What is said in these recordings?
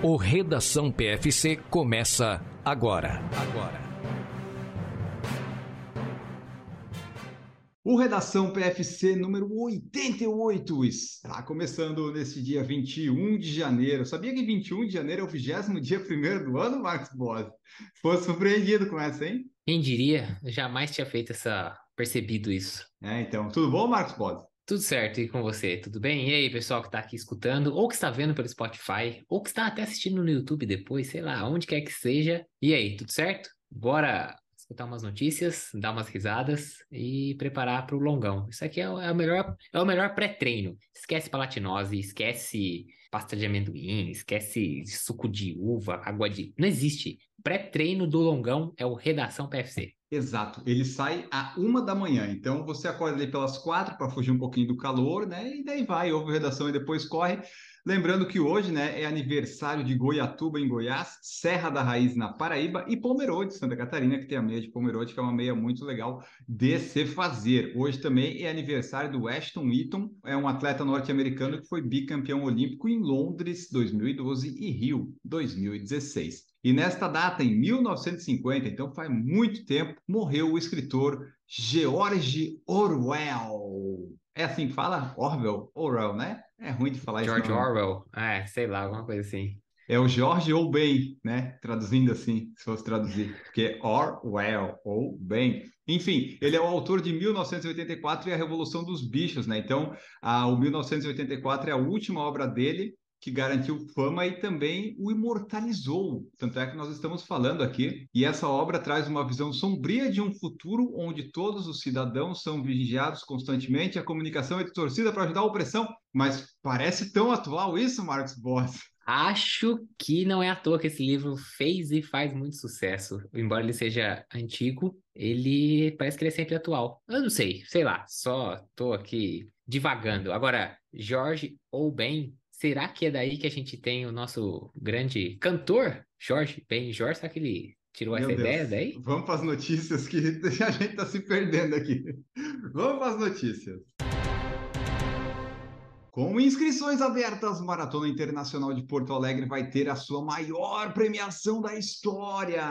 O Redação PFC começa agora. Agora. O Redação PFC número 88 está começando nesse dia 21 de janeiro. Sabia que 21 de janeiro é o vigésimo dia primeiro do ano, Marcos Boas? Foi surpreendido com essa, hein? Quem diria? Jamais tinha feito essa percebido isso. É, então, tudo bom, Marcos Boas? Tudo certo, e com você? Tudo bem? E aí, pessoal que está aqui escutando, ou que está vendo pelo Spotify, ou que está até assistindo no YouTube depois, sei lá, onde quer que seja. E aí, tudo certo? Bora escutar umas notícias, dar umas risadas e preparar para o longão. Isso aqui é é o melhor, é o melhor pré-treino. Esquece palatinose, esquece pasta de amendoim, esquece suco de uva, água de. Não existe. Pré-treino do longão é o Redação PFC. Exato, ele sai a uma da manhã, então você acorda ali pelas quatro para fugir um pouquinho do calor, né? E daí vai, ouve redação e depois corre. Lembrando que hoje, né, é aniversário de Goiatuba, em Goiás, Serra da Raiz, na Paraíba, e Pomerode, Santa Catarina, que tem a meia de Pomerode, que é uma meia muito legal de se fazer. Hoje também é aniversário do Ashton Eaton, é um atleta norte-americano que foi bicampeão olímpico em Londres 2012 e Rio 2016. E nesta data, em 1950, então faz muito tempo, morreu o escritor George Orwell. É assim que fala? Orwell? Orwell, né? É ruim de falar George isso. George Orwell, é, sei lá, alguma coisa assim. É o George ou bem, né? Traduzindo assim, se fosse traduzir, porque Orwell ou bem. Enfim, ele é o autor de 1984 e a Revolução dos Bichos, né? Então, a, o 1984 é a última obra dele que garantiu fama e também o imortalizou. Tanto é que nós estamos falando aqui. E essa obra traz uma visão sombria de um futuro onde todos os cidadãos são vigiados constantemente, a comunicação é distorcida para ajudar a opressão. Mas parece tão atual isso, Marcos Boss. Acho que não é à toa que esse livro fez e faz muito sucesso. Embora ele seja antigo, ele parece que ele é sempre atual. Eu não sei, sei lá, só tô aqui divagando. Agora, Jorge ou Ben Será que é daí que a gente tem o nosso grande cantor, Jorge Ben Jorge? Será que ele tirou Meu essa Deus. ideia daí? Vamos para as notícias que a gente está se perdendo aqui. Vamos para as notícias. Com inscrições abertas, Maratona Internacional de Porto Alegre vai ter a sua maior premiação da história.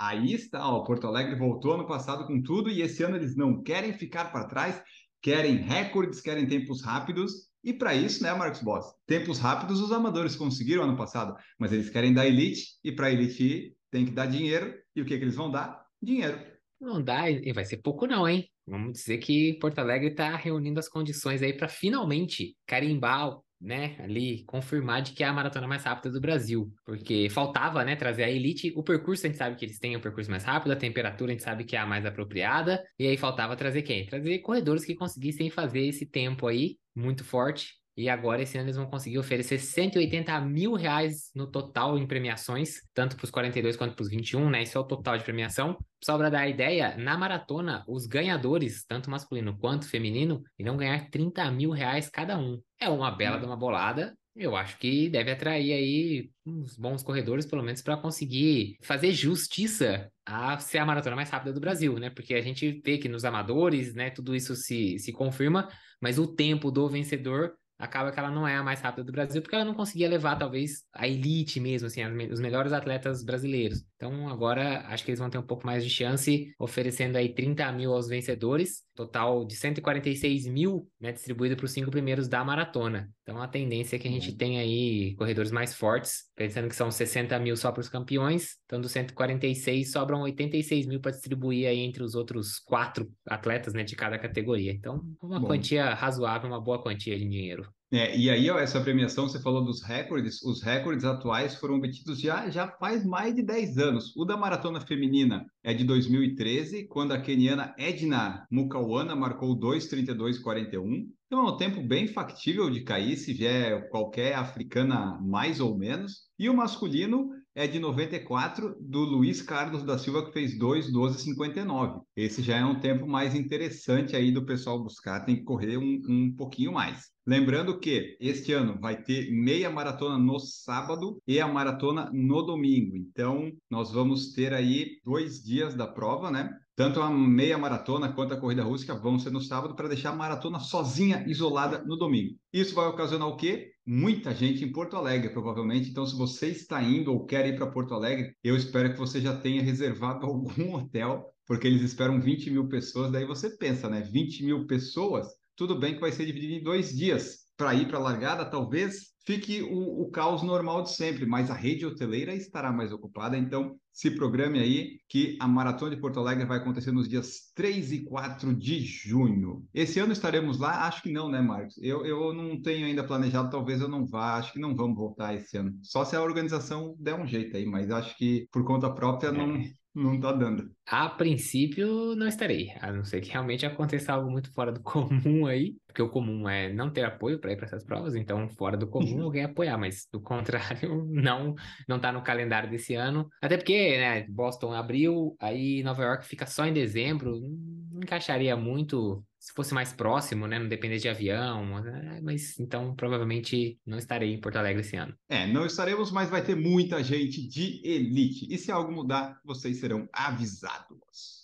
Aí está, ó, Porto Alegre voltou ano passado com tudo e esse ano eles não querem ficar para trás, querem recordes, querem tempos rápidos e para isso, né, Marcos Boss? Tempos rápidos os amadores conseguiram ano passado, mas eles querem dar elite e para elite ir, tem que dar dinheiro. E o que, que eles vão dar? Dinheiro. Não dá, e vai ser pouco não, hein? Vamos dizer que Porto Alegre está reunindo as condições aí para finalmente carimbar né, ali confirmar de que é a maratona mais rápida do Brasil, porque faltava, né, trazer a elite, o percurso a gente sabe que eles têm o percurso mais rápido, a temperatura a gente sabe que é a mais apropriada, e aí faltava trazer quem? Trazer corredores que conseguissem fazer esse tempo aí muito forte e agora, esse ano, eles vão conseguir oferecer 180 mil reais no total em premiações, tanto para os 42 quanto para os 21, né? Esse é o total de premiação. Só para dar a ideia, na maratona, os ganhadores, tanto masculino quanto feminino, irão ganhar 30 mil reais cada um. É uma bela de uma bolada. Eu acho que deve atrair aí uns bons corredores, pelo menos, para conseguir fazer justiça a ser a maratona mais rápida do Brasil, né? Porque a gente vê que nos amadores, né, tudo isso se, se confirma, mas o tempo do vencedor acaba que ela não é a mais rápida do Brasil, porque ela não conseguia levar, talvez, a elite mesmo, assim, os melhores atletas brasileiros. Então, agora, acho que eles vão ter um pouco mais de chance, oferecendo aí 30 mil aos vencedores, total de 146 mil, né, distribuído para os cinco primeiros da maratona. Então, a tendência é que a gente tenha aí corredores mais fortes, pensando que são 60 mil só para os campeões, então dos 146 sobram 86 mil para distribuir aí entre os outros quatro atletas, né, de cada categoria. Então, uma Bom. quantia razoável, uma boa quantia de dinheiro. É, e aí, ó, essa premiação, você falou dos recordes, os recordes atuais foram obtidos já, já faz mais de 10 anos. O da maratona feminina é de 2013, quando a keniana Edna Mukawana marcou 2:32:41. Então é um tempo bem factível de cair, se vier qualquer africana mais ou menos. E o masculino é de 94, do Luiz Carlos da Silva, que fez 2:12:59. Esse já é um tempo mais interessante aí do pessoal buscar, tem que correr um, um pouquinho mais. Lembrando que este ano vai ter meia maratona no sábado e a maratona no domingo. Então, nós vamos ter aí dois dias da prova, né? Tanto a meia maratona quanto a corrida rústica vão ser no sábado para deixar a maratona sozinha, isolada no domingo. Isso vai ocasionar o quê? Muita gente em Porto Alegre, provavelmente. Então, se você está indo ou quer ir para Porto Alegre, eu espero que você já tenha reservado algum hotel, porque eles esperam 20 mil pessoas. Daí você pensa, né? 20 mil pessoas tudo bem que vai ser dividido em dois dias. Para ir para a largada, talvez fique o, o, caos normal de sempre, mas a rede hoteleira estará mais ocupada. Então, se programe aí que a Maratona de Porto Alegre vai acontecer nos dias 3 e 4 de junho. Esse ano estaremos lá? Acho que não, né, Marcos? Eu, eu não tenho ainda planejado, talvez eu não vá. Acho que não vamos voltar esse ano. Só se a organização der um jeito aí, mas acho que por conta própria não, é. Não tá dando. A princípio, não estarei, a não ser que realmente aconteça algo muito fora do comum aí, porque o comum é não ter apoio para ir para essas provas, então fora do comum alguém apoiar, mas do contrário, não não tá no calendário desse ano. Até porque, né, Boston abriu, aí Nova York fica só em dezembro, encaixaria muito se fosse mais próximo, né? Não depender de avião, né, mas então provavelmente não estarei em Porto Alegre esse ano. É, não estaremos, mas vai ter muita gente de elite. E se algo mudar, vocês serão avisados.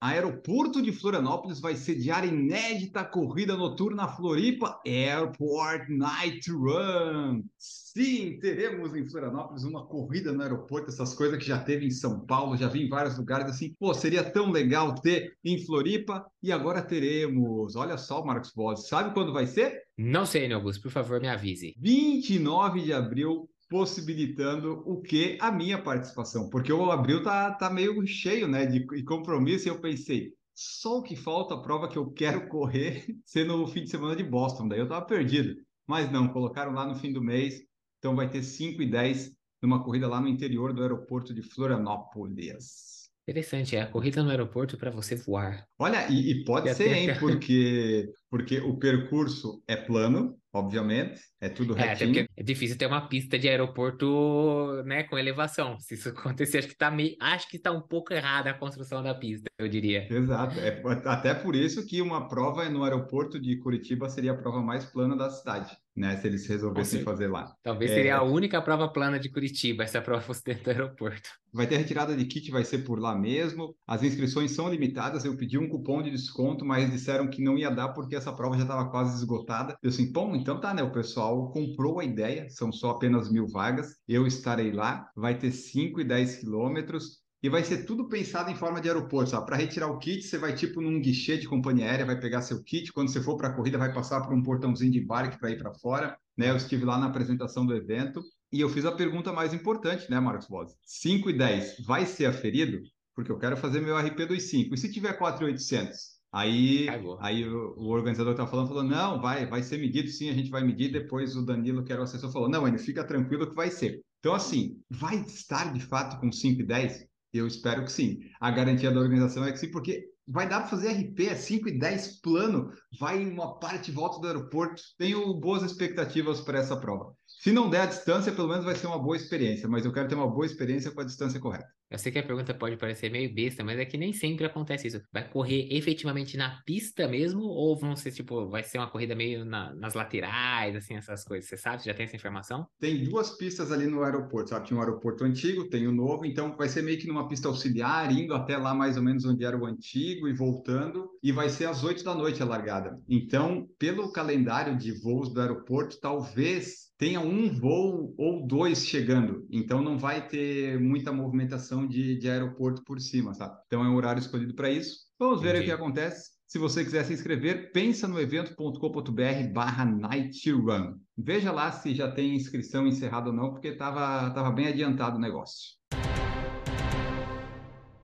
Aeroporto de Florianópolis vai sediar inédita corrida noturna Floripa Airport Night Run. Sim, teremos em Florianópolis uma corrida no aeroporto, essas coisas que já teve em São Paulo, já vi em vários lugares assim. Pô, seria tão legal ter em Floripa e agora teremos. Olha só, Marcos Boss, sabe quando vai ser? Não sei, Augusto, por favor, me avise. 29 de abril possibilitando o que a minha participação, porque o abril tá, tá meio cheio, né, de, de compromisso, e eu pensei, só o que falta a prova que eu quero correr ser no fim de semana de Boston, daí eu tava perdido. Mas não, colocaram lá no fim do mês, então vai ter 5 e 10 numa corrida lá no interior do aeroporto de Florianópolis. Interessante, é a corrida no aeroporto para você voar. Olha, e, e pode e ser, hein, porque, porque o percurso é plano, obviamente, é tudo retinho. É, é difícil ter uma pista de aeroporto, né, com elevação. Se isso acontecer, acho que tá meio, acho que está um pouco errada a construção da pista, eu diria. Exato, é até por isso que uma prova no aeroporto de Curitiba seria a prova mais plana da cidade né? Se eles resolvessem fazer lá. Talvez é... seria a única prova plana de Curitiba, essa prova fosse dentro do aeroporto. Vai ter retirada de kit, vai ser por lá mesmo. As inscrições são limitadas. Eu pedi um cupom de desconto, mas disseram que não ia dar porque essa prova já estava quase esgotada. Eu assim, bom, então tá, né? O pessoal comprou a ideia, são só apenas mil vagas. Eu estarei lá, vai ter 5 e 10 quilômetros e vai ser tudo pensado em forma de aeroporto? Para retirar o kit, você vai tipo num guichê de companhia aérea, vai pegar seu kit, quando você for para a corrida, vai passar por um portãozinho de embarque para ir para fora, né? Eu estive lá na apresentação do evento e eu fiz a pergunta mais importante, né, Marcos Boss? 5 e 10 vai ser aferido? Porque eu quero fazer meu RP dos 5. E se tiver 4,800? Aí, aí o, o organizador estava falando, falou, não, vai, vai ser medido, sim, a gente vai medir. Depois o Danilo, que era o assessor, falou, não, ele fica tranquilo que vai ser. Então, assim, vai estar de fato com 5 e 10? Eu espero que sim. A garantia da organização é que sim, porque vai dar para fazer RP, é 5 e 10 plano, vai em uma parte volta do aeroporto. Tenho boas expectativas para essa prova. Se não der a distância, pelo menos vai ser uma boa experiência, mas eu quero ter uma boa experiência com a distância correta. Eu sei que a pergunta pode parecer meio besta, mas é que nem sempre acontece isso. Vai correr efetivamente na pista mesmo, ou vão ser, tipo, vai ser uma corrida meio na, nas laterais, assim, essas coisas? Você sabe? Você já tem essa informação? Tem duas pistas ali no aeroporto, sabe? Tinha um aeroporto antigo, tem o novo, então vai ser meio que numa pista auxiliar, indo até lá mais ou menos onde era o antigo e voltando, e vai ser às 8 da noite a largada. Então, pelo calendário de voos do aeroporto, talvez tenha um voo ou dois chegando, então não vai ter muita movimentação de, de aeroporto por cima, sabe? Então é um horário escolhido para isso. Vamos ver Entendi. o que acontece. Se você quiser se inscrever, pensa no evento.com.br barra Night Run. Veja lá se já tem inscrição encerrada ou não, porque estava tava bem adiantado o negócio.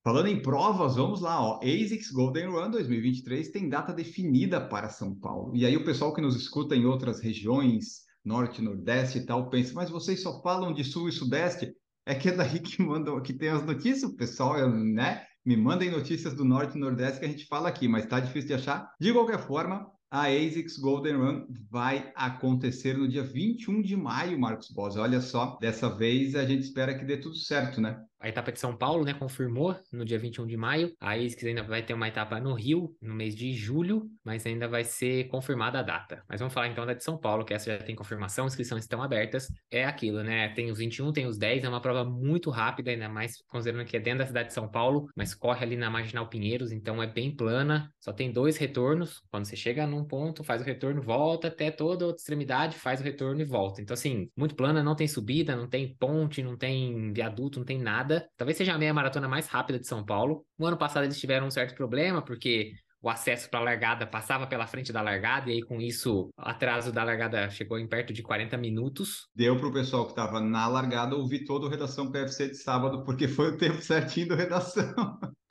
Falando em provas, vamos lá, ó. ASICS Golden Run 2023 tem data definida para São Paulo. E aí o pessoal que nos escuta em outras regiões, norte, nordeste e tal, pensa, mas vocês só falam de sul e sudeste? É que é daí que mandam, que tem as notícias, o pessoal, né? Me mandem notícias do norte e nordeste que a gente fala aqui, mas tá difícil de achar. De qualquer forma, a ASICS Golden Run vai acontecer no dia 21 de maio, Marcos Bosa. Olha só, dessa vez a gente espera que dê tudo certo, né? A etapa de São Paulo, né? Confirmou no dia 21 de maio. A ASICS ainda vai ter uma etapa no Rio, no mês de julho, mas ainda vai ser confirmada a data. Mas vamos falar então da de São Paulo, que essa já tem confirmação, inscrições estão abertas. É aquilo, né? Tem os 21, tem os 10, é uma prova muito rápida, ainda mais considerando que é dentro da cidade de São Paulo, mas corre ali na Marginal Pinheiros, então é bem plana, só tem dois retornos. Quando você chega num ponto, faz o retorno, volta até toda a outra extremidade, faz o retorno e volta. Então, assim, muito plana, não tem subida, não tem ponte, não tem viaduto, não tem nada. Talvez seja a meia maratona mais rápida de São Paulo. No ano passado eles tiveram um certo problema, porque o acesso para a largada passava pela frente da largada, e aí com isso o atraso da largada chegou em perto de 40 minutos. Deu para o pessoal que estava na largada ouvir todo o Redação PFC de sábado, porque foi o tempo certinho do Redação.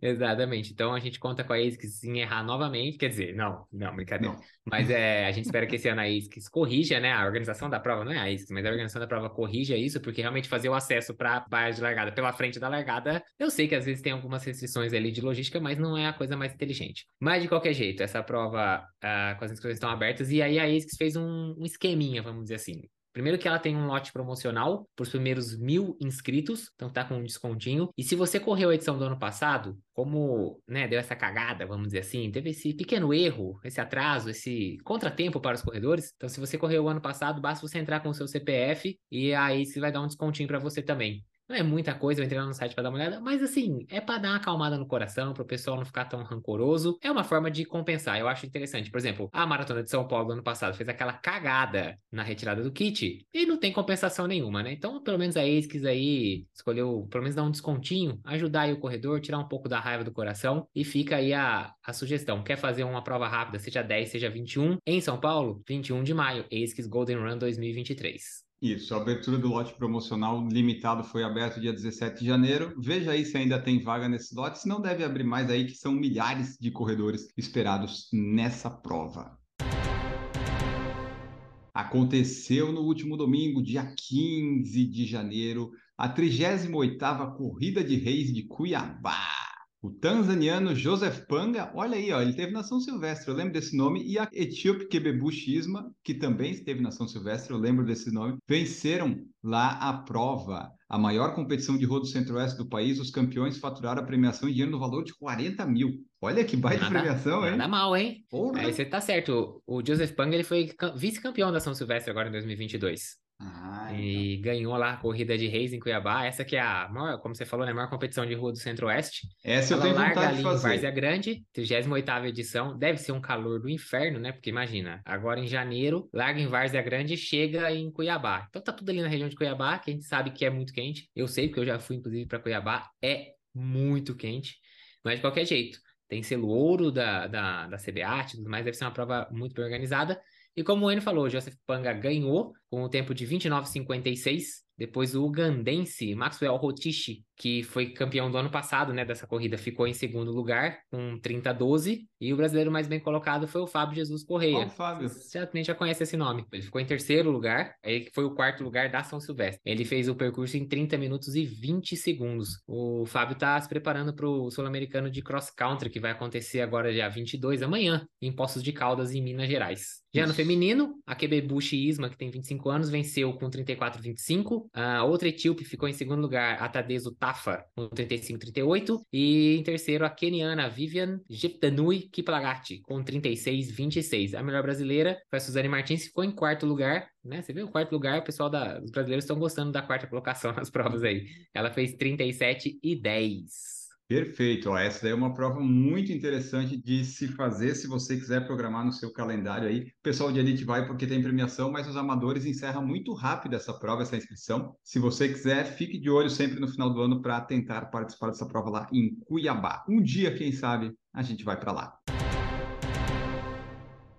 Exatamente. Então a gente conta com a ASICS em errar novamente. Quer dizer, não, não, brincadeira. Não. Mas é, a gente espera que esse ano a ASICS corrija, né? A organização da prova não é a ASICS, mas a organização da prova corrija isso, porque realmente fazer o acesso para a barra de largada pela frente da largada, eu sei que às vezes tem algumas restrições ali de logística, mas não é a coisa mais inteligente. Mas de qualquer jeito, essa prova uh, com as inscrições estão abertas e aí a ASICS fez um, um esqueminha, vamos dizer assim. Primeiro que ela tem um lote promocional para os primeiros mil inscritos, então tá com um descontinho. E se você correu a edição do ano passado, como né, deu essa cagada, vamos dizer assim, teve esse pequeno erro, esse atraso, esse contratempo para os corredores. Então, se você correu o ano passado, basta você entrar com o seu CPF e aí você vai dar um descontinho para você também. Não é muita coisa, eu entrei lá no site para dar uma olhada, mas assim, é para dar uma acalmada no coração, para o pessoal não ficar tão rancoroso. É uma forma de compensar, eu acho interessante. Por exemplo, a maratona de São Paulo ano passado fez aquela cagada na retirada do kit e não tem compensação nenhuma, né? Então, pelo menos a ASICS aí escolheu, pelo menos dar um descontinho, ajudar aí o corredor, tirar um pouco da raiva do coração e fica aí a, a sugestão. Quer fazer uma prova rápida, seja 10, seja 21, em São Paulo? 21 de maio, ASICS Golden Run 2023. Isso, a abertura do lote promocional limitado foi aberto dia 17 de janeiro. Veja aí se ainda tem vaga nesse lote, se não deve abrir mais aí, que são milhares de corredores esperados nessa prova. Aconteceu no último domingo, dia 15 de janeiro, a 38ª Corrida de Reis de Cuiabá. O tanzaniano Joseph Panga, olha aí, ó, ele teve na São Silvestre, eu lembro desse nome, e a etíope Kebebu Shisma, que também esteve na São Silvestre, eu lembro desse nome, venceram lá a prova, a maior competição de rodo centro-oeste do país. Os campeões faturaram a premiação em dinheiro no valor de 40 mil. Olha que baita nada, premiação, hein? Nada mal, hein? Porra. Aí você tá certo. O Joseph Panga ele foi vice-campeão da São Silvestre agora em 2022. Ah, e então. ganhou lá a corrida de reis em Cuiabá. Essa que é a maior, como você falou, né, a maior competição de rua do Centro-Oeste. Essa Ela eu tenho larga vontade ali de fazer. em Várzea Grande, 38 edição. Deve ser um calor do inferno, né? Porque imagina, agora em janeiro, larga em Várzea Grande e chega em Cuiabá. Então tá tudo ali na região de Cuiabá, que a gente sabe que é muito quente. Eu sei, porque eu já fui, inclusive, para Cuiabá. É muito quente. Mas de qualquer jeito, tem selo ouro da, da, da CBAT e tudo mais. Deve ser uma prova muito bem organizada. E como o Enio falou, Joseph Panga ganhou com o tempo de 29,56. Depois o ugandense Maxwell Rotichi, que foi campeão do ano passado, né, dessa corrida, ficou em segundo lugar com 30-12. E o brasileiro mais bem colocado foi o Fábio Jesus Correia. Oh, Fábio. Você certamente já conhece esse nome. Ele ficou em terceiro lugar, ele foi o quarto lugar da São Silvestre. Ele fez o percurso em 30 minutos e 20 segundos. O Fábio está se preparando para o Sul-Americano de Cross Country, que vai acontecer agora dia 22, amanhã, em Poços de Caldas, em Minas Gerais. Já no feminino, a Kebebushi Isma, que tem 25 anos, venceu com 34-25. A outra etíope ficou em segundo lugar, a Tadeso Tafa, com 35-38. E em terceiro, a keniana Vivian Jeptanui Kiplagati, com 36-26. A melhor brasileira foi a Suzane Martins, ficou em quarto lugar. Né? Você viu? O quarto lugar, o pessoal da... Os brasileiros estão gostando da quarta colocação nas provas aí. Ela fez 37 e 10. Perfeito, essa daí é uma prova muito interessante de se fazer se você quiser programar no seu calendário aí. O pessoal de elite vai porque tem premiação, mas os amadores encerram muito rápido essa prova, essa inscrição. Se você quiser, fique de olho sempre no final do ano para tentar participar dessa prova lá em Cuiabá. Um dia, quem sabe, a gente vai para lá.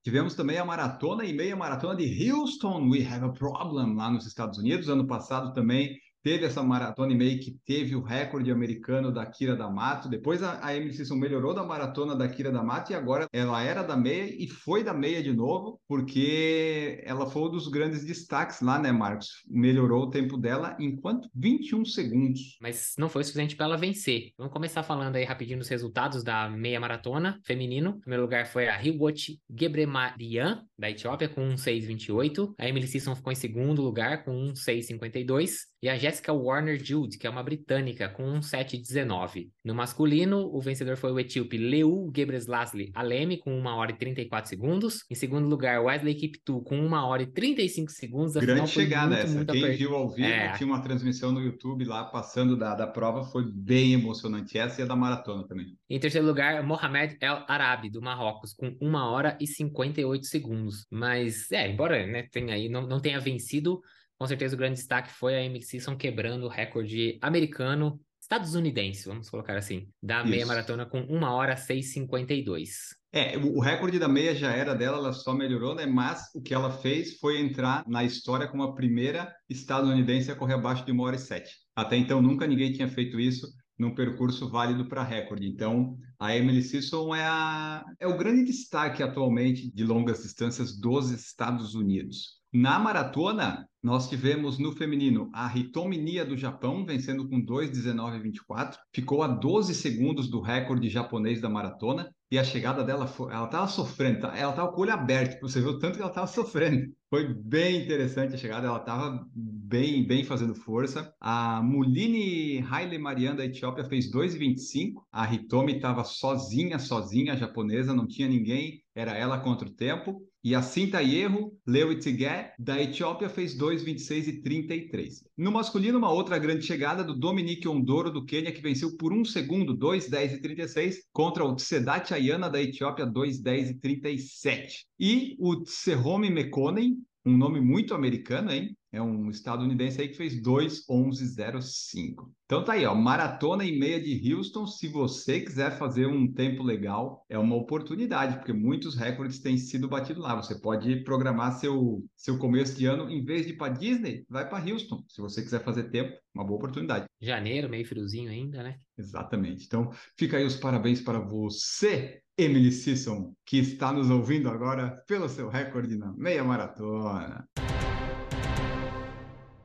Tivemos também a maratona e meia maratona de Houston, We Have a Problem, lá nos Estados Unidos. Ano passado também teve essa maratona e meio que teve o recorde americano da Kira D'Amato. Depois a, a Emily Sisson melhorou da maratona da Kira D'Amato e agora ela era da meia e foi da meia de novo, porque ela foi um dos grandes destaques lá, né, Marcos? Melhorou o tempo dela em quanto? 21 segundos. Mas não foi suficiente para ela vencer. Vamos começar falando aí rapidinho dos resultados da meia maratona feminino. Em primeiro lugar foi a Hiwot Gebremarian, da Etiópia, com 1,628. A Emily Sisson ficou em segundo lugar com 1,652. E a Jessica Warner Jude, que é uma britânica, com 1,719. No masculino, o vencedor foi o etíope Leu Gebreslasli Alemi, com 1 hora e 34 segundos. Em segundo lugar, Wesley Kiptu, com 1 hora e 35 segundos. Grande chegada muito, essa. Muito Quem viu ao vivo, é. tinha uma transmissão no YouTube lá, passando da, da prova, foi bem emocionante. Essa e a da maratona também. Em terceiro lugar, Mohamed El Arabi, do Marrocos, com 1 hora e 58 segundos. Mas, é, embora né, tenha aí, não, não tenha vencido, com certeza o grande destaque foi a Amy Sisson quebrando o recorde americano, estadunidense, vamos colocar assim, da Isso. meia maratona com 1 hora 6,52. É, o recorde da meia já era dela, ela só melhorou, né? Mas o que ela fez foi entrar na história como a primeira estadunidense a correr abaixo de 1 hora e 7. Até então nunca ninguém tinha feito isso num percurso válido para recorde. Então, a Emily Sisson é, a, é o grande destaque atualmente de longas distâncias dos Estados Unidos. Na maratona, nós tivemos no feminino a Hitomi Nia do Japão, vencendo com 2,19,24. Ficou a 12 segundos do recorde japonês da maratona. E a chegada dela, foi, ela estava sofrendo, tá? ela estava com o olho aberto, você viu tanto que ela estava sofrendo. Foi bem interessante a chegada, ela estava bem, bem fazendo força. A Mulini Haile Mariana da Etiópia fez 2,25. A Hitomi estava sozinha, sozinha, japonesa, não tinha ninguém, era ela contra o tempo. E a Cinta Erro, Lewitigue, da Etiópia, fez 2,26 e 33. No masculino, uma outra grande chegada do Dominique Ondoro, do Quênia, que venceu por um segundo, 2,10 e 36, contra o Tsedat Ayana, da Etiópia, 2,10 e 37. E o Tserhome Mekonen, um nome muito americano, hein? É um estadunidense aí que fez 2:11:05. Então tá aí, ó, maratona e meia de Houston. Se você quiser fazer um tempo legal, é uma oportunidade, porque muitos recordes têm sido batidos lá. Você pode programar seu seu começo de ano, em vez de ir para Disney, vai para Houston. Se você quiser fazer tempo, uma boa oportunidade. Janeiro, meio friozinho ainda, né? Exatamente. Então, fica aí os parabéns para você, Emily Sisson, que está nos ouvindo agora pelo seu recorde na meia maratona.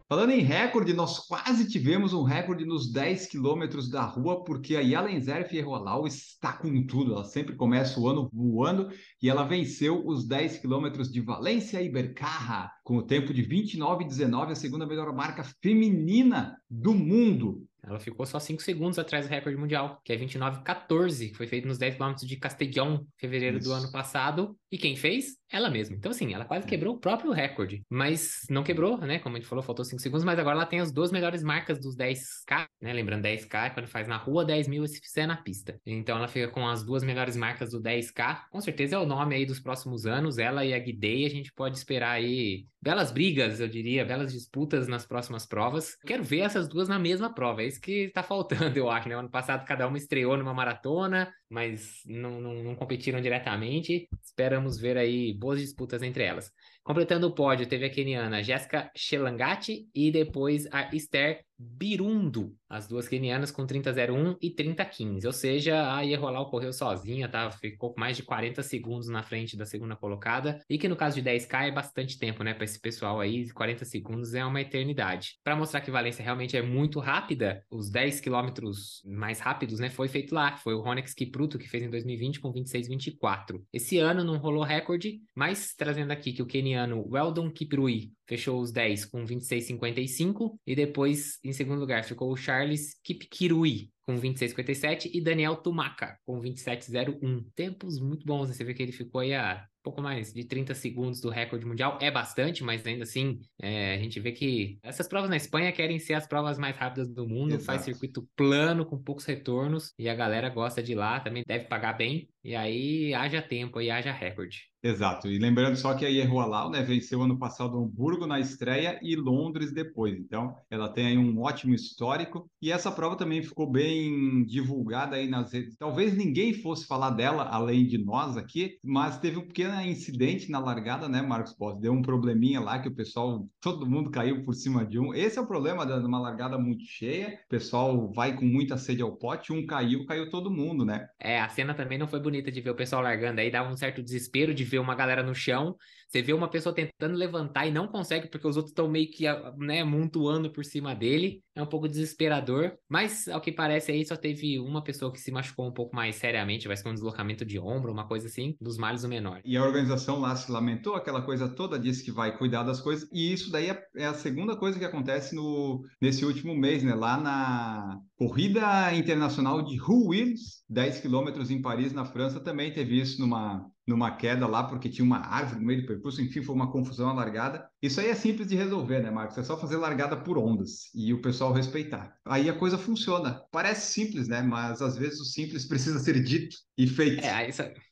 Falando em recorde, nós quase tivemos um recorde nos 10 quilômetros da rua, porque a Yalenzer Fierrolau está com tudo. Ela sempre começa o ano voando e ela venceu os 10 quilômetros de Valência e Bercarra, com o tempo de 29,19, a segunda melhor marca feminina do mundo. Ela ficou só 5 segundos atrás do recorde mundial, que é 29,14, que foi feito nos 10 km de Castellón, fevereiro Isso. do ano passado. E quem fez? Ela mesma. Então, assim, ela quase é. quebrou o próprio recorde. Mas não quebrou, né? Como a gente falou, faltou 5 segundos, mas agora ela tem as duas melhores marcas dos 10K, né? Lembrando, 10K é quando faz na rua, 10 mil se é na pista. Então ela fica com as duas melhores marcas do 10K. Com certeza é o nome aí dos próximos anos. Ela e a Guidei, a gente pode esperar aí belas brigas, eu diria, belas disputas nas próximas provas. Quero ver essas duas na mesma prova. É isso que tá faltando, eu acho, né? Ano passado cada uma estreou numa maratona, mas não, não, não competiram diretamente. Esperamos ver aí boas disputas entre elas. Completando o pódio, teve a keniana Jéssica Shelangati e depois a Esther Birundo, as duas kenianas com 30,01 e 30,15. Ou seja, a Ierrolau correu sozinha, tá? ficou mais de 40 segundos na frente da segunda colocada. E que no caso de 10K é bastante tempo, né? Para esse pessoal aí, 40 segundos é uma eternidade. Para mostrar que Valência realmente é muito rápida, os 10 quilômetros mais rápidos, né? Foi feito lá. Foi o Ronex Kipruto que fez em 2020 com 26,24. Esse ano não rolou recorde, mas trazendo aqui que o keniano Weldon Kiprui fechou os 10 com 26,55 e depois em segundo lugar ficou o Charles Kipkirui com 26,57 e Daniel Tumaca com 27,01. Tempos muito bons, né? Você vê que ele ficou aí a pouco mais de 30 segundos do recorde mundial. É bastante, mas ainda assim, é, a gente vê que essas provas na Espanha querem ser as provas mais rápidas do mundo, Exato. faz circuito plano, com poucos retornos, e a galera gosta de ir lá, também deve pagar bem, e aí haja tempo e haja recorde. Exato. E lembrando só que a Ierroalau, né, venceu ano passado Hamburgo na estreia e Londres depois. Então, ela tem aí um ótimo histórico. E essa prova também ficou bem divulgada aí nas redes. Talvez ninguém fosse falar dela além de nós aqui, mas teve um pequeno incidente na largada, né, Marcos Pós? Deu um probleminha lá que o pessoal, todo mundo caiu por cima de um. Esse é o problema de uma largada muito cheia. O pessoal vai com muita sede ao pote, um caiu, caiu todo mundo, né? É, a cena também não foi bonita de ver o pessoal largando aí, dava um certo desespero de ver uma galera no chão, você vê uma pessoa tentando levantar e não consegue porque os outros estão meio que, né, montuando por cima dele. É um pouco desesperador, mas ao que parece aí só teve uma pessoa que se machucou um pouco mais seriamente, vai ser um deslocamento de ombro, uma coisa assim, dos males o menor. E a a organização lá se lamentou, aquela coisa toda, disse que vai cuidar das coisas, e isso daí é, é a segunda coisa que acontece no, nesse último mês, né? Lá na Corrida Internacional de Rouen-Williams, 10 quilômetros em Paris, na França, também teve isso numa, numa queda lá, porque tinha uma árvore no meio do percurso, enfim, foi uma confusão, a largada. Isso aí é simples de resolver, né, Marcos? É só fazer largada por ondas e o pessoal respeitar. Aí a coisa funciona. Parece simples, né? Mas às vezes o simples precisa ser dito e feito. É, aí,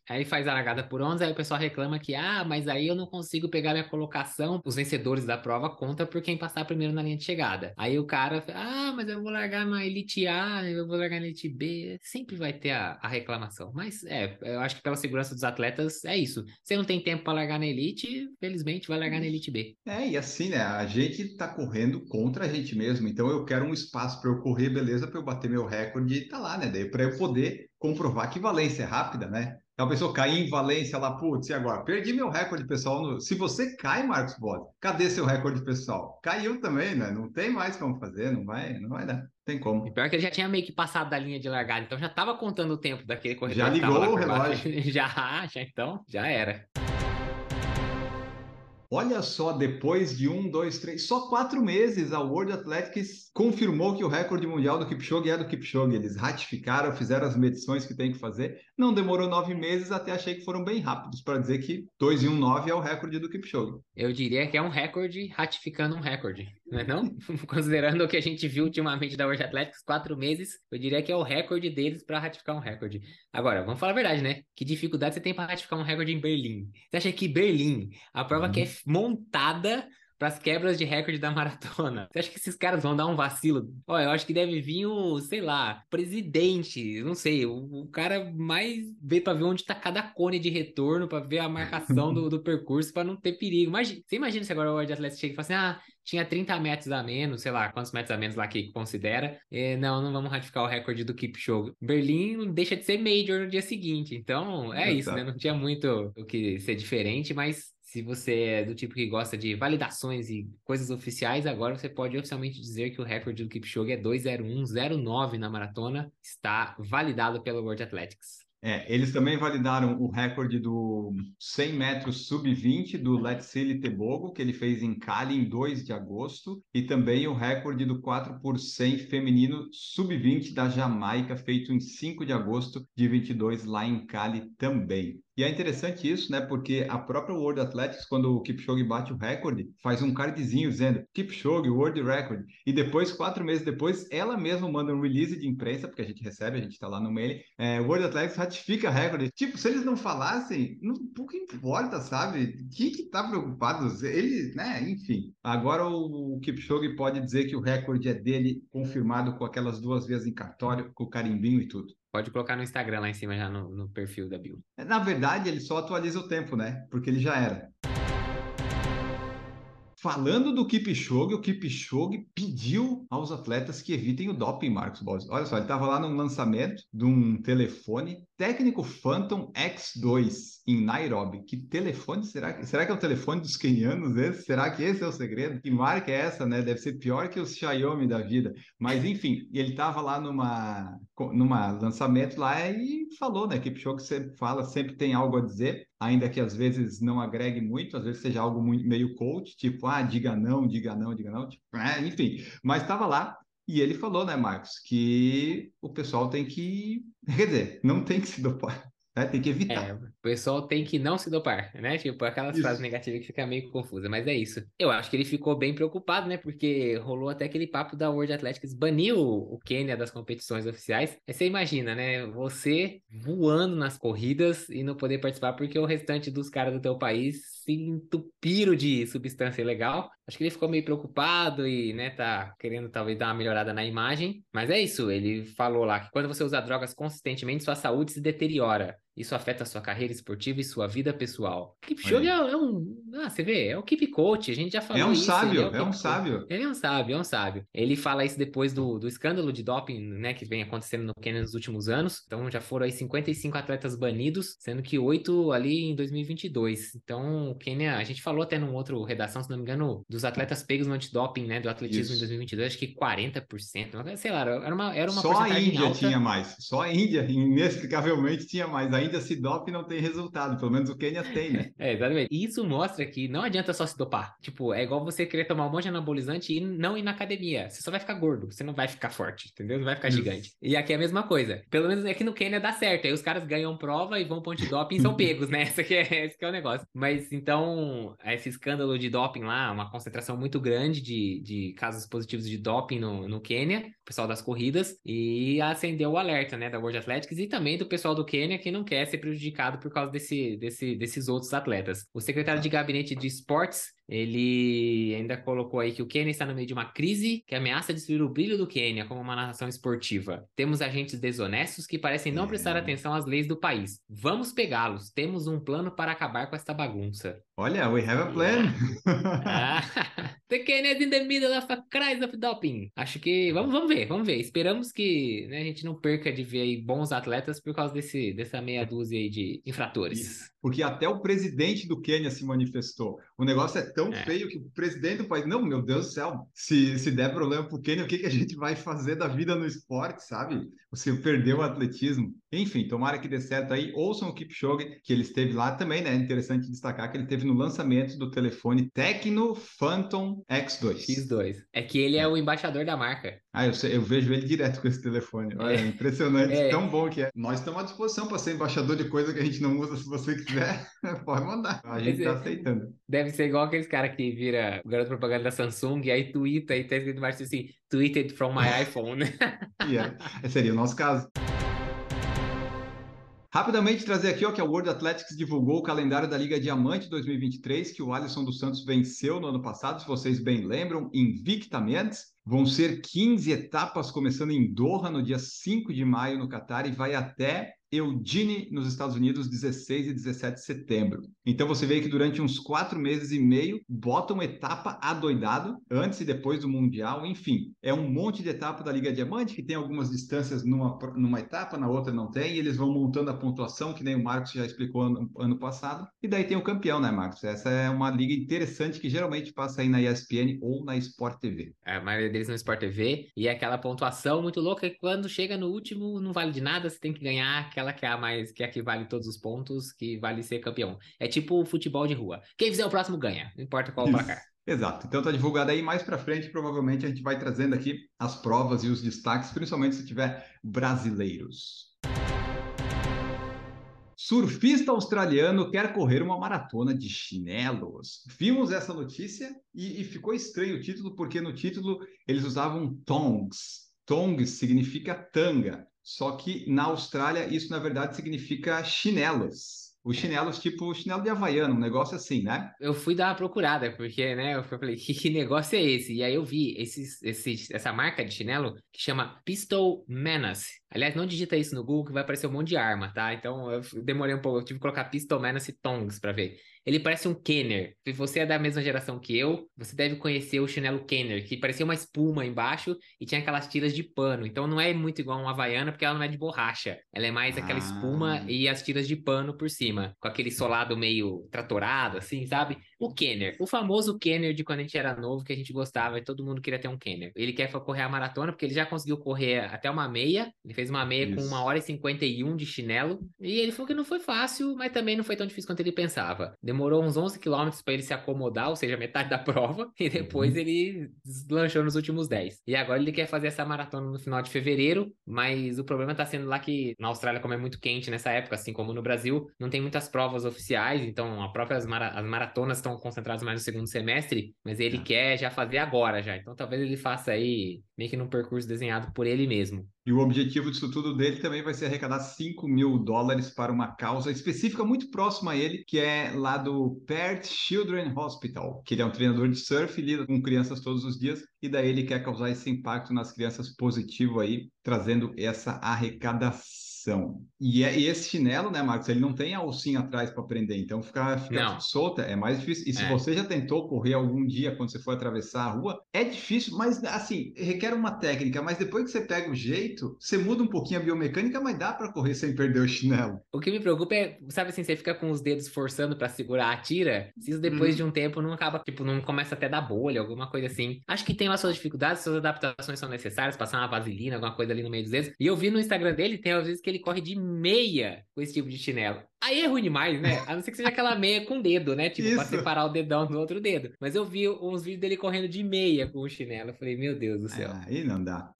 aí faz a largada por ondas, aí o pessoal reclama que, ah, mas aí eu não consigo pegar minha colocação. Os vencedores da prova conta por quem passar primeiro na linha de chegada. Aí o cara, ah, mas eu vou largar na Elite A, eu vou largar na Elite B. Sempre vai ter a, a reclamação. Mas é, eu acho que pela segurança dos atletas é isso. Você não tem tempo para largar na Elite, felizmente vai largar na Elite B. É, e assim, né? A gente tá correndo contra a gente mesmo. Então eu quero um espaço para eu correr, beleza, para eu bater meu recorde e tá lá, né? Daí para eu poder comprovar que Valência é rápida, né? Então a pessoa cair em Valência lá, putz, e agora? Perdi meu recorde pessoal. No... Se você cai, Marcos Bodes, cadê seu recorde pessoal? Caiu também, né? Não tem mais como fazer, não vai, não vai dar. Tem como. E pior que ele já tinha meio que passado da linha de largada, então já tava contando o tempo daquele corredor. Já ligou o relógio. já, já, então, já era. Olha só, depois de um, dois, três, só quatro meses, a World Athletics confirmou que o recorde mundial do Kipchoge é do Kipchoge. Eles ratificaram, fizeram as medições que tem que fazer. Não demorou nove meses, até achei que foram bem rápidos para dizer que 2 e 1, 9 é o recorde do Kipchoge. Eu diria que é um recorde ratificando um recorde, não é não? Considerando o que a gente viu ultimamente da World Athletics, quatro meses, eu diria que é o recorde deles para ratificar um recorde. Agora, vamos falar a verdade, né? Que dificuldade você tem para ratificar um recorde em Berlim? Você acha que Berlim, a prova uhum. que é montada para as quebras de recorde da maratona. Você acha que esses caras vão dar um vacilo? Olha, eu acho que deve vir o, sei lá, presidente, não sei, o, o cara mais vê para ver onde está cada cone de retorno, para ver a marcação do, do percurso, para não ter perigo. Imagina, você imagina se agora o Athletics chega e fala assim: ah, tinha 30 metros a menos, sei lá, quantos metros a menos lá que considera. E, não, não vamos ratificar o recorde do Kipchoge. Berlim deixa de ser major no dia seguinte. Então, é, é isso, né? Não tinha muito o que ser diferente, mas se você é do tipo que gosta de validações e coisas oficiais, agora você pode oficialmente dizer que o recorde do Kipchoge é 2:01:09 na maratona, está validado pelo World Athletics. É, eles também validaram o recorde do 100 metros sub-20 do Letsili Tebogo, que ele fez em Cali em 2 de agosto, e também o recorde do 4 por 100 feminino sub-20 da Jamaica, feito em 5 de agosto de 22 lá em Cali também. E é interessante isso, né? Porque a própria World Athletics, quando o Kipchoge bate o recorde, faz um cardzinho dizendo Kipchoge World Record. E depois, quatro meses depois, ela mesma manda um release de imprensa, porque a gente recebe, a gente tá lá no mail. É, World Athletics ratifica recorde. Tipo, se eles não falassem, não pouco importa, sabe? Quem que tá preocupado? Ele, né? Enfim. Agora o Kipchoge pode dizer que o recorde é dele, confirmado com aquelas duas vezes em cartório, com o carimbinho e tudo. Pode colocar no Instagram lá em cima já no, no perfil da Bill. Na verdade, ele só atualiza o tempo, né? Porque ele já era. Falando do Kipchoge, o Kipchoge pediu aos atletas que evitem o doping, Marcos Bosch. Olha só, ele estava lá num lançamento de um telefone técnico Phantom X2 em Nairobi. Que telefone será que será que é o telefone dos quenianos esse? Será que esse é o segredo? Que marca é essa, né? Deve ser pior que o Xiaomi da vida. Mas enfim, ele estava lá numa numa lançamento lá e falou, né? Kipchoge sempre fala, sempre tem algo a dizer ainda que às vezes não agregue muito, às vezes seja algo muito, meio coach, tipo, ah, diga não, diga não, diga não, tipo, é, enfim. Mas estava lá e ele falou, né, Marcos, que o pessoal tem que, quer dizer, não tem que se dopar. É, tem que evitar. É, o pessoal tem que não se dopar, né? Tipo, aquelas isso. frases negativas que fica meio confusa, mas é isso. Eu acho que ele ficou bem preocupado, né? Porque rolou até aquele papo da World Athletics baniu o Quênia das competições oficiais. Aí você imagina, né? Você voando nas corridas e não poder participar porque o restante dos caras do teu país se entupiram de substância ilegal. Acho que ele ficou meio preocupado e, né, tá querendo talvez dar uma melhorada na imagem. Mas é isso, ele falou lá que quando você usa drogas consistentemente, sua saúde se deteriora. Isso afeta a sua carreira esportiva e sua vida pessoal. Kipchoge é, é, um. Ah, você vê, é o keep coach, a gente já falou é um isso. Sábio, é, é um sábio, Ele é um sábio, é um sábio. Ele fala isso depois do, do escândalo de doping, né, que vem acontecendo no Quênia nos últimos anos. Então já foram aí 55 atletas banidos, sendo que oito ali em 2022. Então o Quênia, a gente falou até num outro redação, se não me engano, dos atletas pegos no antidoping, né, do atletismo isso. em 2022, acho que 40%, sei lá, era uma, era uma Só a Índia alta. tinha mais, só a Índia, inexplicavelmente, tinha mais. A ainda se dopa e não tem resultado. Pelo menos o Quênia tem, né? É, exatamente. E isso mostra que não adianta só se dopar. Tipo, é igual você querer tomar um monte de anabolizante e não ir na academia. Você só vai ficar gordo, você não vai ficar forte, entendeu? Não vai ficar isso. gigante. E aqui é a mesma coisa. Pelo menos aqui no Quênia dá certo. Aí os caras ganham prova e vão pro antidoping e são pegos, né? Esse aqui é, esse é o negócio. Mas então, esse escândalo de doping lá, uma concentração muito grande de, de casos positivos de doping no, no Quênia, o pessoal das corridas, e acendeu o alerta, né, da World Athletics e também do pessoal do Quênia que não quer ser prejudicado por causa desse, desse, desses outros atletas. O secretário de gabinete de esportes ele ainda colocou aí que o Quênia está no meio de uma crise que ameaça destruir o brilho do Quênia como uma nação esportiva. Temos agentes desonestos que parecem não prestar é. atenção às leis do país. Vamos pegá-los. Temos um plano para acabar com esta bagunça. Olha, we have a plan. ah, the Kenya is in the middle of a crisis of doping. Acho que vamos, vamos ver, vamos ver. Esperamos que né, a gente não perca de ver bons atletas por causa desse, dessa meia dúzia aí de infratores. Porque até o presidente do Quênia se manifestou. O negócio é tão é. feio que o presidente do país, não, meu Deus do céu, se, se der problema pro Kenny, o que, que a gente vai fazer da vida no esporte, sabe? Você perdeu o atletismo. Enfim, tomara que dê certo aí. Ouçam o Kipchoge, que ele esteve lá também, né? Interessante destacar que ele esteve no lançamento do telefone Tecno Phantom X2. X2. É que ele é, é o embaixador da marca. Ah, eu, sei, eu vejo ele direto com esse telefone. Olha, é. impressionante, é. tão bom que é. Nós estamos à disposição para ser embaixador de coisa que a gente não usa. Se você quiser, pode mandar. A gente está aceitando. Deve ser igual aqueles cara que vira o garoto propaganda da Samsung, e aí twitta e tá escrito embaixo assim, tweeted from my iPhone. yeah. Seria o nosso caso. Rapidamente trazer aqui ó, que a World Athletics divulgou o calendário da Liga Diamante 2023, que o Alisson dos Santos venceu no ano passado, se vocês bem lembram, invictamente. Vão ser 15 etapas, começando em Doha no dia 5 de maio no Catar e vai até Eugene, nos Estados Unidos, 16 e 17 de setembro. Então você vê que durante uns quatro meses e meio botam etapa adoidado, antes e depois do Mundial, enfim. É um monte de etapa da Liga Diamante, que tem algumas distâncias numa, numa etapa, na outra não tem, e eles vão montando a pontuação, que nem o Marcos já explicou ano, ano passado. E daí tem o campeão, né, Marcos? Essa é uma liga interessante que geralmente passa aí na ESPN ou na Sport TV. A maioria deles no Sport TV, e é aquela pontuação muito louca que quando chega no último não vale de nada, você tem que ganhar aquela aquela que é a mais, que é a que vale todos os pontos, que vale ser campeão. É tipo futebol de rua. Quem fizer o próximo ganha, não importa qual o placar. Exato. Então tá divulgado aí mais para frente, provavelmente a gente vai trazendo aqui as provas e os destaques, principalmente se tiver brasileiros. Surfista australiano quer correr uma maratona de chinelos. Vimos essa notícia e, e, ficou estranho o título, porque no título eles usavam tongs. Tongs significa tanga. Só que na Austrália isso na verdade significa chinelos. Os chinelos, tipo chinelo de havaiano, um negócio assim, né? Eu fui dar uma procurada, porque, né, eu falei, que, que negócio é esse? E aí eu vi esses, essa marca de chinelo que chama Pistol Menace. Aliás, não digita isso no Google que vai aparecer um monte de arma, tá? Então eu demorei um pouco, eu tive que colocar Pistol Menace Tongs para ver. Ele parece um Kenner. Se você é da mesma geração que eu, você deve conhecer o chinelo Kenner, que parecia uma espuma embaixo e tinha aquelas tiras de pano. Então não é muito igual uma Havaiana, porque ela não é de borracha. Ela é mais aquela ah. espuma e as tiras de pano por cima, com aquele solado meio tratorado, assim, sabe? O Kenner, o famoso Kenner de quando a gente era novo, que a gente gostava e todo mundo queria ter um Kenner. Ele quer correr a maratona, porque ele já conseguiu correr até uma meia. Ele fez uma meia Isso. com uma hora e 51 de chinelo. E ele falou que não foi fácil, mas também não foi tão difícil quanto ele pensava. Demorou uns 11 quilômetros para ele se acomodar, ou seja, metade da prova. E depois uhum. ele deslanchou nos últimos 10. E agora ele quer fazer essa maratona no final de fevereiro, mas o problema tá sendo lá que na Austrália, como é muito quente nessa época, assim como no Brasil, não tem muitas provas oficiais, então a própria as, mara as maratonas estão concentradas mais no segundo semestre, mas ele ah. quer já fazer agora já. Então talvez ele faça aí meio que num percurso desenhado por ele mesmo. E o objetivo disso tudo dele também vai ser arrecadar 5 mil dólares para uma causa específica muito próxima a ele, que é lá do Perth Children Hospital, que ele é um treinador de surf lida com crianças todos os dias, e daí ele quer causar esse impacto nas crianças positivo aí, trazendo essa arrecadação. E, é, e, esse chinelo, né, Marcos, ele não tem a alcinha atrás para prender, então ficar fica solta é mais difícil. E se é. você já tentou correr algum dia quando você for atravessar a rua, é difícil, mas assim, requer uma técnica, mas depois que você pega o jeito, você muda um pouquinho a biomecânica, mas dá para correr sem perder o chinelo. O que me preocupa é, sabe assim, você fica com os dedos forçando para segurar a tira, se isso depois hum. de um tempo não acaba, tipo, não começa até dar bolha, alguma coisa assim. Acho que tem lá suas dificuldades, suas adaptações são necessárias, passar uma vaselina, alguma coisa ali no meio dos dedos. E eu vi no Instagram dele, tem às vezes que ele corre de meia com esse tipo de chinelo. Aí é ruim demais, né? A não ser que seja aquela meia com dedo, né? Tipo, Isso. pra separar o dedão do outro dedo. Mas eu vi uns vídeos dele correndo de meia com o chinelo. Eu falei, meu Deus do céu. Aí não dá.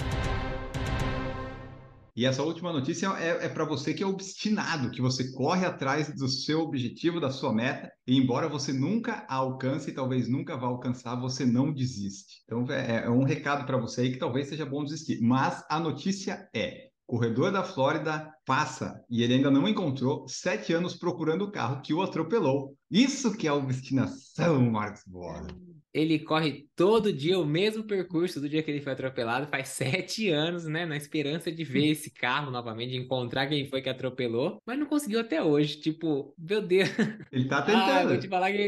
E essa última notícia é, é para você que é obstinado, que você corre atrás do seu objetivo, da sua meta, e embora você nunca a alcance e talvez nunca vá alcançar, você não desiste. Então é, é um recado para você aí que talvez seja bom desistir. Mas a notícia é: corredor da Flórida passa e ele ainda não encontrou sete anos procurando o carro que o atropelou. Isso que é obstinação, Marcos Bola ele corre todo dia o mesmo percurso do dia que ele foi atropelado, faz sete anos, né? Na esperança de ver esse carro novamente, de encontrar quem foi que atropelou, mas não conseguiu até hoje. Tipo, meu Deus. Ele tá tentando. Ah, vou te falar que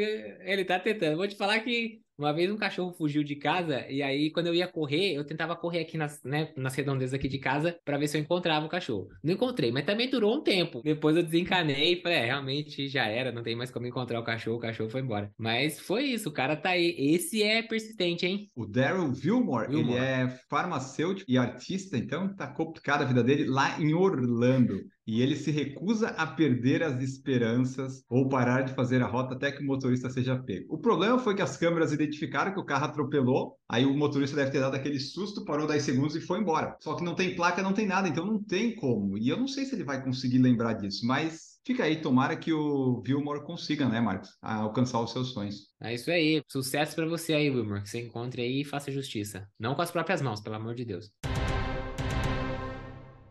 ele tá tentando. Vou te falar que uma vez um cachorro fugiu de casa e aí quando eu ia correr, eu tentava correr aqui nas, né, nas redondezas aqui de casa para ver se eu encontrava o cachorro. Não encontrei, mas também durou um tempo. Depois eu desencanei e falei, é, realmente já era, não tem mais como encontrar o cachorro, o cachorro foi embora. Mas foi isso, o cara tá aí. Esse é persistente, hein? O Daryl Vilmore, ele é farmacêutico e artista, então tá complicada a vida dele lá em Orlando e ele se recusa a perder as esperanças ou parar de fazer a rota até que o motorista seja pego. O problema foi que as câmeras identificaram que o carro atropelou, aí o motorista deve ter dado aquele susto, parou 10 segundos e foi embora. Só que não tem placa, não tem nada, então não tem como. E eu não sei se ele vai conseguir lembrar disso, mas fica aí, tomara que o Wilmore consiga, né, Marcos, alcançar os seus sonhos. É isso aí. Sucesso para você aí, Wilmore, que você encontre aí e faça justiça. Não com as próprias mãos, pelo amor de Deus.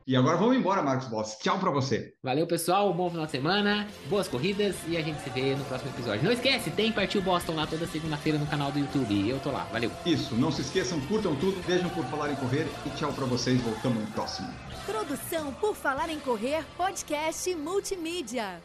E agora vamos embora, Marcos Boss. Tchau para você. Valeu, pessoal. Bom final de semana, boas corridas e a gente se vê no próximo episódio. Não esquece, tem Partiu Boston lá toda segunda-feira no canal do YouTube. Eu tô lá. Valeu. Isso, não se esqueçam, curtam tudo, vejam por falar em correr e tchau para vocês. Voltamos no próximo. Produção por Falar em Correr, podcast multimídia.